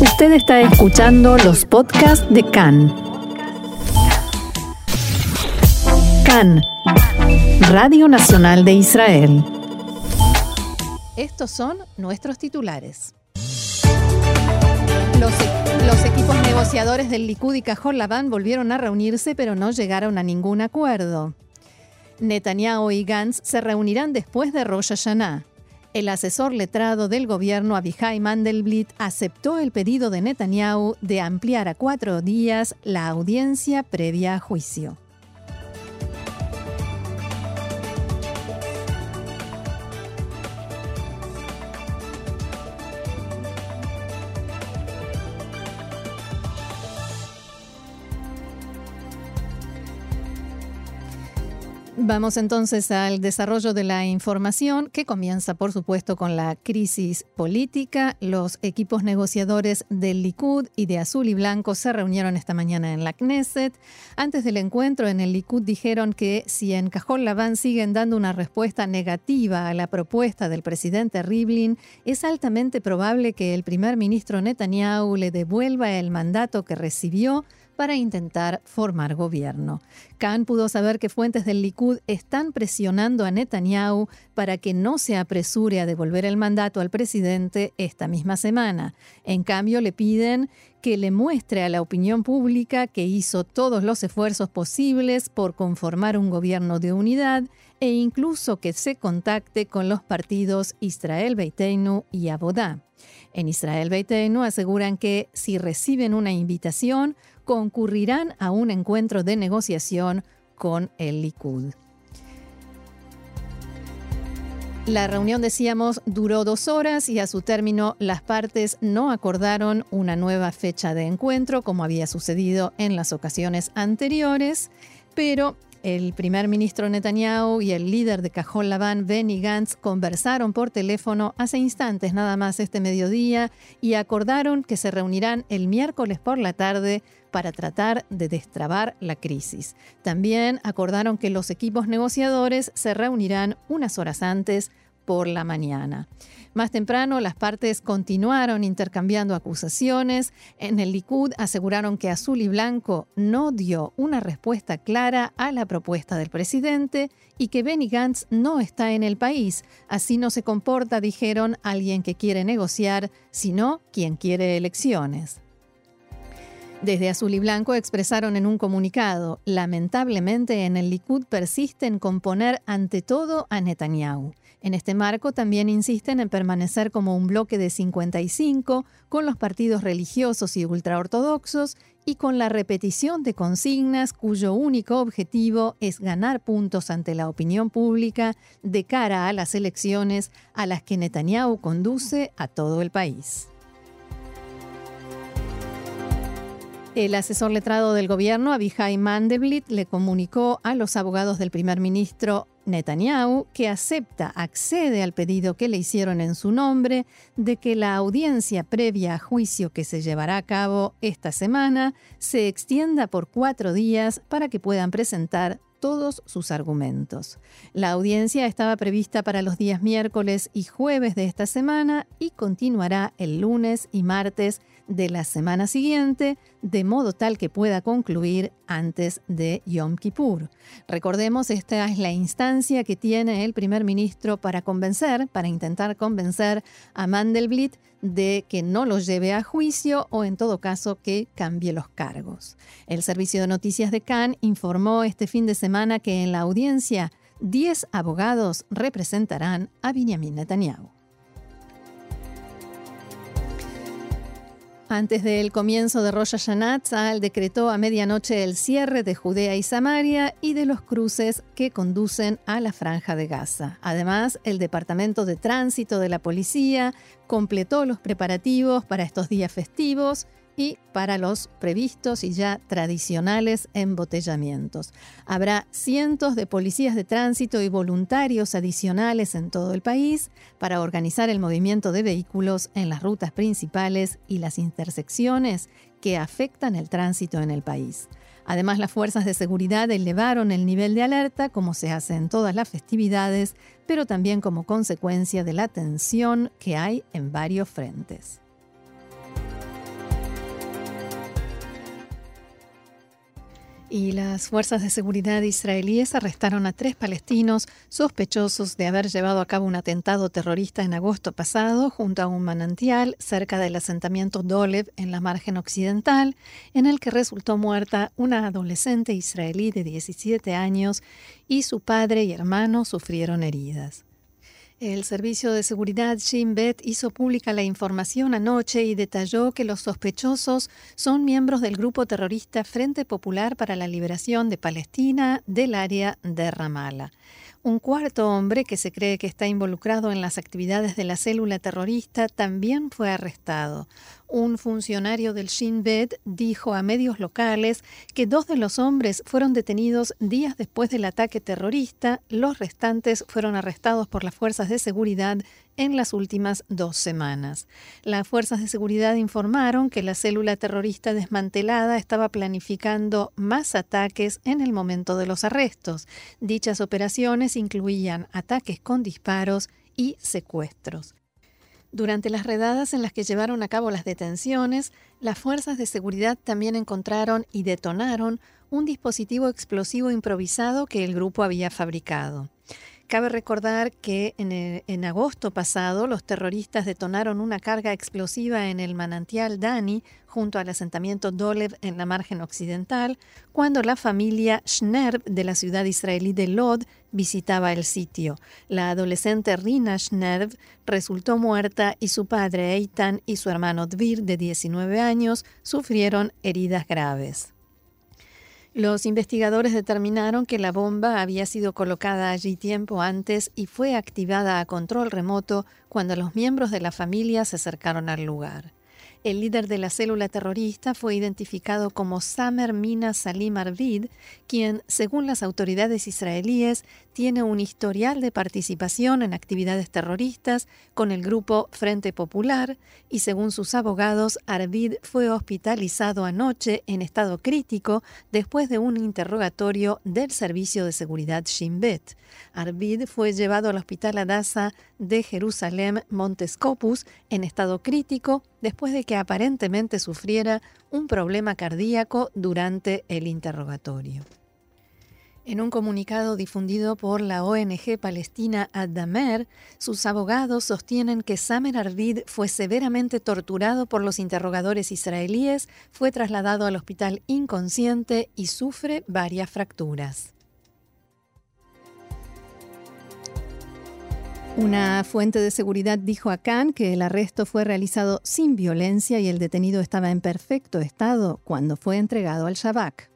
Usted está escuchando los podcasts de CAN. CAN, Radio Nacional de Israel. Estos son nuestros titulares. Los, e- los equipos negociadores del Likud y Cajol Labán volvieron a reunirse, pero no llegaron a ningún acuerdo. Netanyahu y Gantz se reunirán después de Rosh Hashanah. El asesor letrado del gobierno Abihai Mandelblit aceptó el pedido de Netanyahu de ampliar a cuatro días la audiencia previa a juicio. Vamos entonces al desarrollo de la información que comienza, por supuesto, con la crisis política. Los equipos negociadores del Likud y de Azul y Blanco se reunieron esta mañana en la Knesset. Antes del encuentro en el Likud dijeron que si en Cajón Labán siguen dando una respuesta negativa a la propuesta del presidente Rivlin, es altamente probable que el primer ministro Netanyahu le devuelva el mandato que recibió para intentar formar gobierno. Khan pudo saber que fuentes del Likud están presionando a Netanyahu para que no se apresure a devolver el mandato al presidente esta misma semana. En cambio, le piden que le muestre a la opinión pública que hizo todos los esfuerzos posibles por conformar un gobierno de unidad e incluso que se contacte con los partidos Israel Beiteinu y Abodá. En Israel Beiteinu aseguran que si reciben una invitación, concurrirán a un encuentro de negociación con el Likud. La reunión, decíamos, duró dos horas y a su término las partes no acordaron una nueva fecha de encuentro como había sucedido en las ocasiones anteriores, pero el primer ministro Netanyahu y el líder de Cajón Labán, Benny Gantz, conversaron por teléfono hace instantes nada más este mediodía y acordaron que se reunirán el miércoles por la tarde para tratar de destrabar la crisis. También acordaron que los equipos negociadores se reunirán unas horas antes por la mañana. Más temprano, las partes continuaron intercambiando acusaciones. En el Likud aseguraron que Azul y Blanco no dio una respuesta clara a la propuesta del presidente y que Benny Gantz no está en el país. Así no se comporta, dijeron, alguien que quiere negociar, sino quien quiere elecciones. Desde Azul y Blanco expresaron en un comunicado, lamentablemente en el Likud persisten con poner ante todo a Netanyahu. En este marco también insisten en permanecer como un bloque de 55 con los partidos religiosos y ultraortodoxos y con la repetición de consignas cuyo único objetivo es ganar puntos ante la opinión pública de cara a las elecciones a las que Netanyahu conduce a todo el país. El asesor letrado del gobierno, Abihai Mandelblit, le comunicó a los abogados del primer ministro Netanyahu que acepta, accede al pedido que le hicieron en su nombre de que la audiencia previa a juicio que se llevará a cabo esta semana se extienda por cuatro días para que puedan presentar todos sus argumentos. La audiencia estaba prevista para los días miércoles y jueves de esta semana y continuará el lunes y martes de la semana siguiente, de modo tal que pueda concluir antes de Yom Kippur. Recordemos, esta es la instancia que tiene el primer ministro para convencer, para intentar convencer a Mandelblit de que no lo lleve a juicio o en todo caso que cambie los cargos. El servicio de noticias de Cannes informó este fin de semana que en la audiencia 10 abogados representarán a Benjamin Netanyahu. Antes del comienzo de Rosh Hashanah, Tzahal decretó a medianoche el cierre de Judea y Samaria y de los cruces que conducen a la franja de Gaza. Además, el Departamento de Tránsito de la Policía completó los preparativos para estos días festivos y para los previstos y ya tradicionales embotellamientos. Habrá cientos de policías de tránsito y voluntarios adicionales en todo el país para organizar el movimiento de vehículos en las rutas principales y las intersecciones que afectan el tránsito en el país. Además, las fuerzas de seguridad elevaron el nivel de alerta, como se hace en todas las festividades, pero también como consecuencia de la tensión que hay en varios frentes. Y las fuerzas de seguridad israelíes arrestaron a tres palestinos sospechosos de haber llevado a cabo un atentado terrorista en agosto pasado junto a un manantial cerca del asentamiento Dolev en la margen occidental, en el que resultó muerta una adolescente israelí de 17 años y su padre y hermano sufrieron heridas. El Servicio de Seguridad Shin Bet hizo pública la información anoche y detalló que los sospechosos son miembros del grupo terrorista Frente Popular para la Liberación de Palestina del área de Ramallah. Un cuarto hombre que se cree que está involucrado en las actividades de la célula terrorista también fue arrestado. Un funcionario del Shin Bet dijo a medios locales que dos de los hombres fueron detenidos días después del ataque terrorista, los restantes fueron arrestados por las fuerzas de seguridad en las últimas dos semanas. Las fuerzas de seguridad informaron que la célula terrorista desmantelada estaba planificando más ataques en el momento de los arrestos. Dichas operaciones incluían ataques con disparos y secuestros. Durante las redadas en las que llevaron a cabo las detenciones, las fuerzas de seguridad también encontraron y detonaron un dispositivo explosivo improvisado que el grupo había fabricado. Cabe recordar que en, agosto pasado los terroristas detonaron una carga explosiva en el manantial Dani junto al asentamiento Dolev en la margen occidental, cuando la familia Schnerb de la ciudad israelí de Lod visitaba el sitio. La adolescente Rina Schnerb resultó muerta y su padre Eitan y su hermano Dvir, de 19 años, sufrieron heridas graves. Los investigadores determinaron que la bomba había sido colocada allí tiempo antes y fue activada a control remoto cuando los miembros de la familia se acercaron al lugar. El líder de la célula terrorista fue identificado como Samer Mina Salim Arvid, quien, según las autoridades israelíes, tiene un historial de participación en actividades terroristas con el grupo Frente Popular y, según sus abogados, Arvid fue hospitalizado anoche en estado crítico después de un interrogatorio del Servicio de Seguridad Shin Bet. Arvid fue llevado al Hospital Adasa de Jerusalén Montescopus en estado crítico después de que aparentemente sufriera un problema cardíaco durante el interrogatorio. En un comunicado difundido por la ONG palestina Ad-Damer, sus abogados sostienen que Samer Arvid fue severamente torturado por los interrogadores israelíes, fue trasladado al hospital inconsciente y sufre varias fracturas. Una fuente de seguridad dijo a Khan que el arresto fue realizado sin violencia y el detenido estaba en perfecto estado cuando fue entregado al Shabak.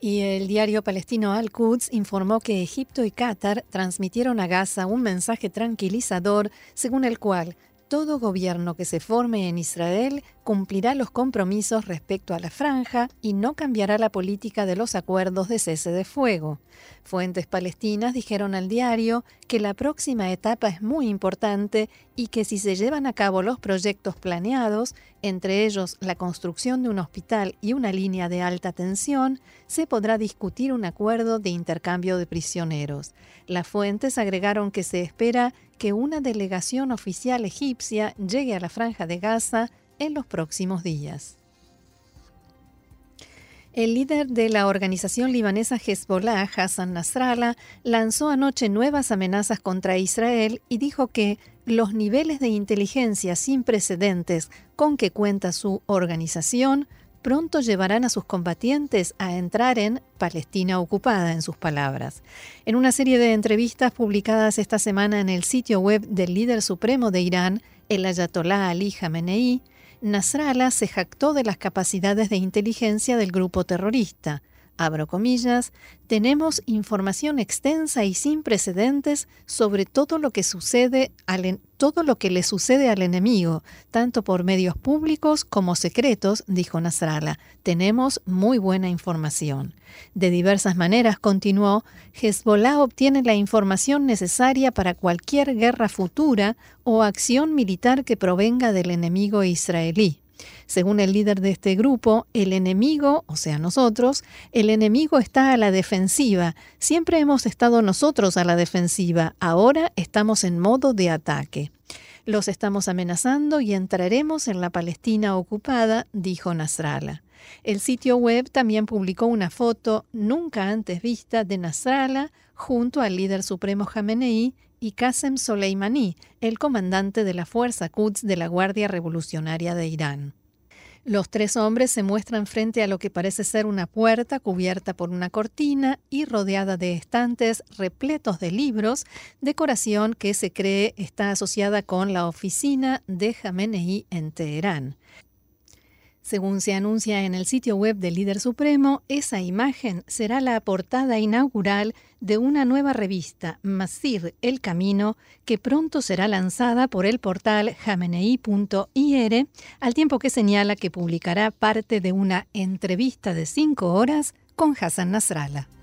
Y el diario palestino Al-Quds informó que Egipto y Qatar transmitieron a Gaza un mensaje tranquilizador según el cual todo gobierno que se forme en Israel cumplirá los compromisos respecto a la franja y no cambiará la política de los acuerdos de cese de fuego. Fuentes palestinas dijeron al diario que la próxima etapa es muy importante y que si se llevan a cabo los proyectos planeados, entre ellos la construcción de un hospital y una línea de alta tensión, se podrá discutir un acuerdo de intercambio de prisioneros. Las fuentes agregaron que se espera que una delegación oficial egipcia llegue a la franja de Gaza en los próximos días. El líder de la organización libanesa Hezbollah, Hassan Nasrallah, lanzó anoche nuevas amenazas contra Israel y dijo que los niveles de inteligencia sin precedentes con que cuenta su organización pronto llevarán a sus combatientes a entrar en Palestina ocupada, en sus palabras. En una serie de entrevistas publicadas esta semana en el sitio web del líder supremo de Irán, el ayatolá Ali Khamenei, Nasrallah se jactó de las capacidades de inteligencia del grupo terrorista abro comillas, tenemos información extensa y sin precedentes sobre todo lo que todo lo que le sucede al enemigo, tanto por medios públicos como secretos, dijo Nasrallah. Tenemos muy buena información. De diversas maneras, continuó, Hezbollah obtiene la información necesaria para cualquier guerra futura o acción militar que provenga del enemigo israelí. Según el líder de este grupo, el enemigo, o sea nosotros, el enemigo está a la defensiva. Siempre hemos estado nosotros a la defensiva, ahora estamos en modo de ataque. Los estamos amenazando y entraremos en la Palestina ocupada, dijo Nasrallah. El sitio web también publicó una foto nunca antes vista de Nasrallah junto al líder supremo Jamenei y Qasem Soleimani, el comandante de la Fuerza Quds de la Guardia Revolucionaria de Irán. Los tres hombres se muestran frente a lo que parece ser una puerta cubierta por una cortina y rodeada de estantes repletos de libros, decoración que se cree está asociada con la oficina de Jamenei en Teherán. Según se anuncia en el sitio web del líder supremo, esa imagen será la portada inaugural de una nueva revista, Masir El Camino, que pronto será lanzada por el portal jamenei.ir, al tiempo que señala que publicará parte de una entrevista de cinco horas con Hassan Nasrallah.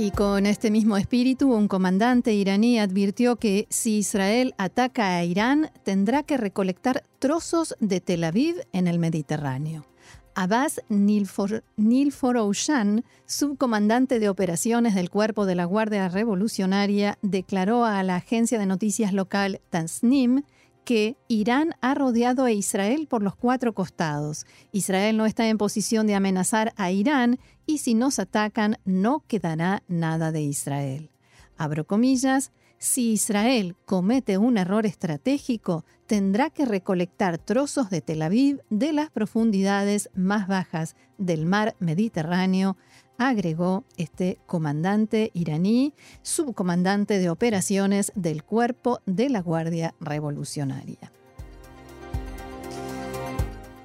Y con este mismo espíritu, un comandante iraní advirtió que si Israel ataca a Irán, tendrá que recolectar trozos de Tel Aviv en el Mediterráneo. Abbas Nilforoushan, subcomandante de operaciones del Cuerpo de la Guardia Revolucionaria, declaró a la agencia de noticias local Tasnim que Irán ha rodeado a Israel por los cuatro costados. Israel no está en posición de amenazar a Irán y si nos atacan no quedará nada de Israel. Abro comillas, si Israel comete un error estratégico, tendrá que recolectar trozos de Tel Aviv de las profundidades más bajas del mar Mediterráneo agregó este comandante iraní, subcomandante de operaciones del Cuerpo de la Guardia Revolucionaria.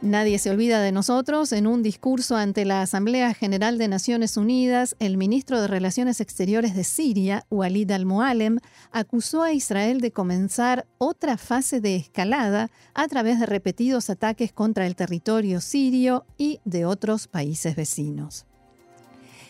Nadie se olvida de nosotros. En un discurso ante la Asamblea General de Naciones Unidas, el ministro de Relaciones Exteriores de Siria, Walid al-Mualem, acusó a Israel de comenzar otra fase de escalada a través de repetidos ataques contra el territorio sirio y de otros países vecinos.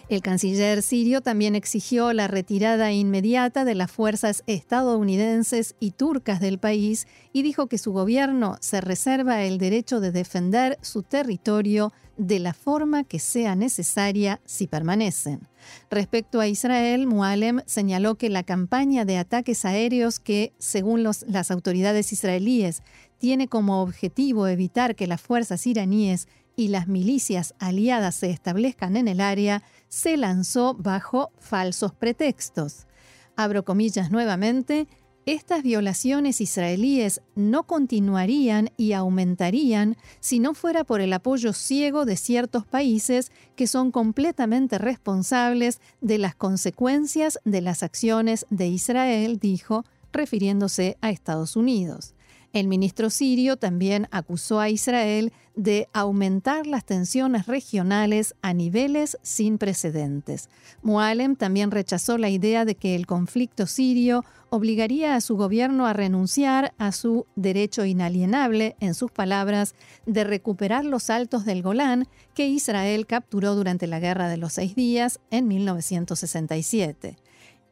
El canciller sirio también exigió la retirada inmediata de las fuerzas estadounidenses y turcas del país y dijo que su gobierno se reserva el derecho de defender su territorio de la forma que sea necesaria si permanecen. Respecto a Israel, Mualem señaló que la campaña de ataques aéreos que, según las autoridades israelíes, tiene como objetivo evitar que las fuerzas iraníes y las milicias aliadas se establezcan en el área, se lanzó bajo falsos pretextos. Abro comillas nuevamente, estas violaciones israelíes no continuarían y aumentarían si no fuera por el apoyo ciego de ciertos países que son completamente responsables de las consecuencias de las acciones de Israel, dijo, refiriéndose a Estados Unidos. El ministro sirio también acusó a Israel de aumentar las tensiones regionales a niveles sin precedentes. Mualem también rechazó la idea de que el conflicto sirio obligaría a su gobierno a renunciar a su derecho inalienable, en sus palabras, de recuperar los altos del Golán que Israel capturó durante la Guerra de los Seis Días en 1967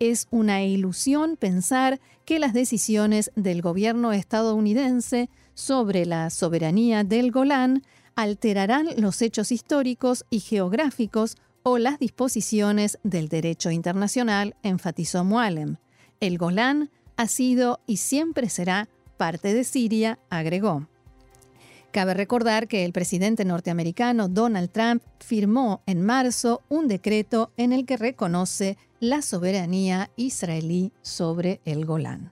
es una ilusión pensar que las decisiones del gobierno estadounidense sobre la soberanía del Golán alterarán los hechos históricos y geográficos o las disposiciones del derecho internacional, enfatizó Mualem. El Golán ha sido y siempre será parte de Siria, agregó. Cabe recordar que el presidente norteamericano Donald Trump firmó en marzo un decreto en el que reconoce la soberanía israelí sobre el Golán.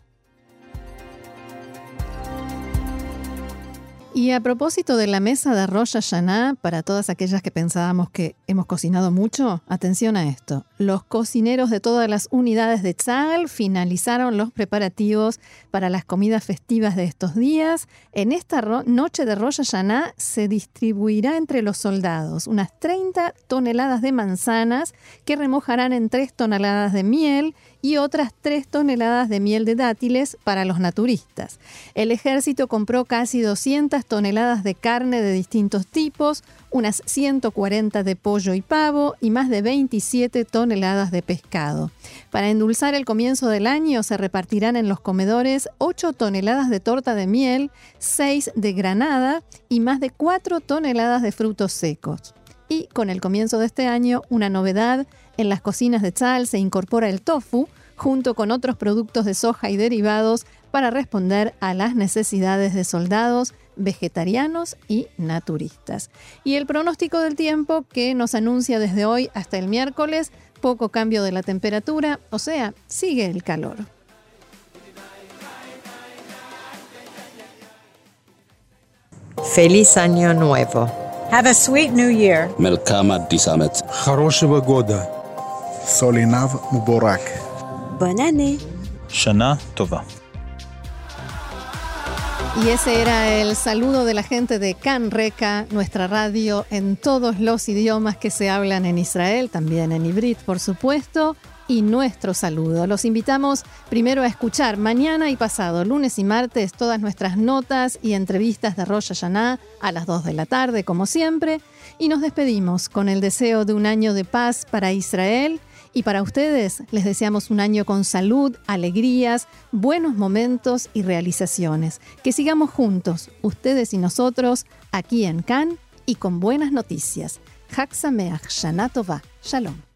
Y a propósito de la mesa de Rosh Hashanah, para todas aquellas que pensábamos que hemos cocinado mucho, atención a esto. Los cocineros de todas las unidades de Tzal finalizaron los preparativos para las comidas festivas de estos días. En esta noche de Rosh Hashanah se distribuirá entre los soldados unas 30 toneladas de manzanas que remojarán en 3 toneladas de miel y otras 3 toneladas de miel de dátiles para los naturistas. El ejército compró casi 200 toneladas de carne de distintos tipos, unas 140 de pollo y pavo y más de 27 toneladas de pescado. Para endulzar el comienzo del año se repartirán en los comedores 8 toneladas de torta de miel, 6 de granada y más de 4 toneladas de frutos secos. Y con el comienzo de este año, una novedad, en las cocinas de Chal se incorpora el tofu junto con otros productos de soja y derivados para responder a las necesidades de soldados, vegetarianos y naturistas. Y el pronóstico del tiempo que nos anuncia desde hoy hasta el miércoles, poco cambio de la temperatura, o sea, sigue el calor. Feliz año nuevo. Have a sweet new year. Solinav Muborak. Bonne année. Shana Tova. Y ese era el saludo de la gente de Can Reca, nuestra radio en todos los idiomas que se hablan en Israel, también en Ibrit, por supuesto, y nuestro saludo. Los invitamos primero a escuchar mañana y pasado, lunes y martes, todas nuestras notas y entrevistas de Rosh Hashanah a las 2 de la tarde, como siempre, y nos despedimos con el deseo de un año de paz para Israel y para ustedes les deseamos un año con salud, alegrías, buenos momentos y realizaciones. Que sigamos juntos, ustedes y nosotros, aquí en Cannes y con buenas noticias. Hak Sameach Shana. Shalom.